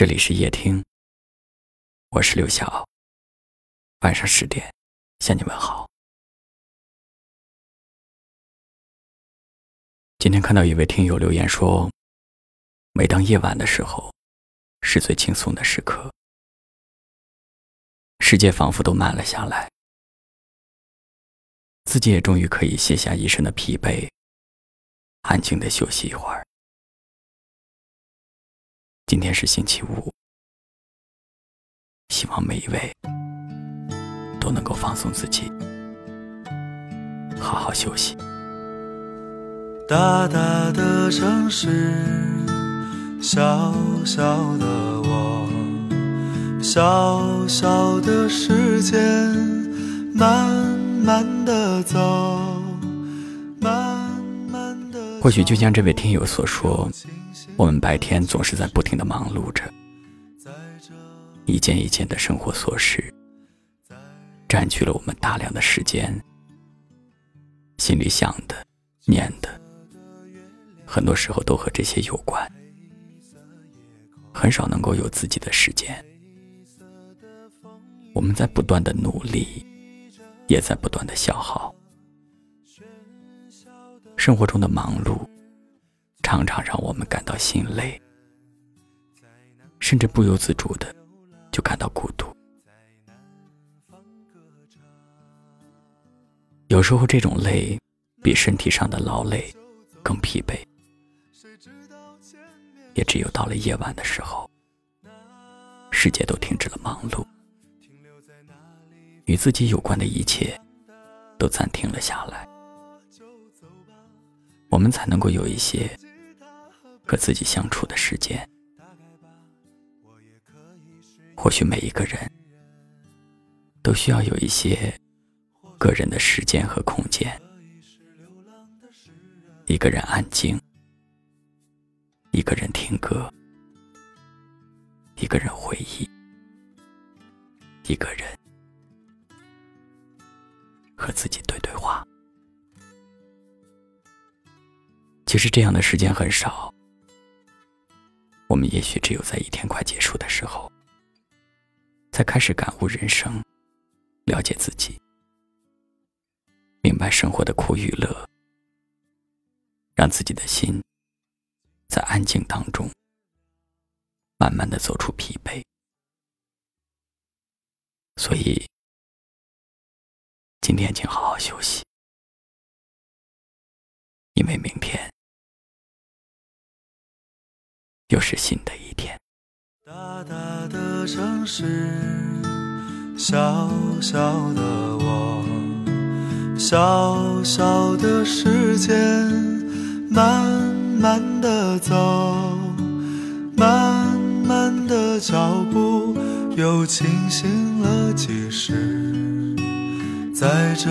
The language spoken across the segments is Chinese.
这里是夜听，我是刘晓。晚上十点向你问好。今天看到一位听友留言说，每当夜晚的时候，是最轻松的时刻，世界仿佛都慢了下来，自己也终于可以卸下一身的疲惫，安静的休息一会儿。今天是星期五，希望每一位都能够放松自己，好好休息。大大的城市，小小的我，小小的时间，慢慢的走，慢慢的。或许就像这位听友所说。我们白天总是在不停的忙碌着，一件一件的生活琐事，占据了我们大量的时间，心里想的、念的，很多时候都和这些有关，很少能够有自己的时间。我们在不断的努力，也在不断的消耗，生活中的忙碌。常常让我们感到心累，甚至不由自主的就感到孤独。有时候，这种累比身体上的劳累更疲惫。也只有到了夜晚的时候，世界都停止了忙碌，与自己有关的一切都暂停了下来，我们才能够有一些。和自己相处的时间，或许每一个人都需要有一些个人的时间和空间，一个人安静，一个人听歌，一个人回忆，一个人和自己对对话。其实这样的时间很少。我们也许只有在一天快结束的时候，才开始感悟人生，了解自己，明白生活的苦与乐，让自己的心在安静当中，慢慢的走出疲惫。所以，今天请好好休息，因为明天。又是新的一天。大大的城市，小小的我，小小的时间，慢慢的走，慢慢的脚步，又清醒了几时？在这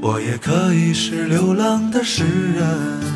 我也可以是流浪的诗人。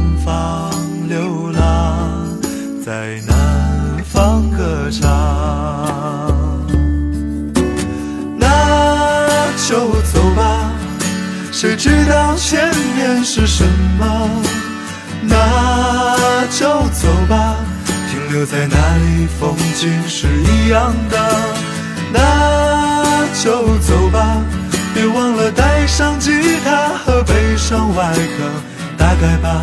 南方流浪，在南方歌唱。那就走吧，谁知道前面是什么？那就走吧，停留在那里，风景是一样的。那就走吧，别忘了带上吉他和背上外壳。大概吧，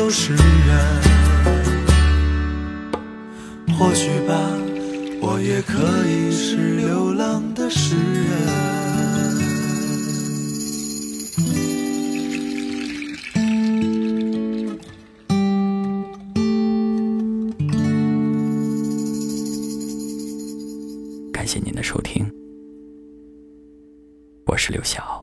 都是人。或许吧，我也可以是流浪的诗人。感谢您的收听，我是刘晓。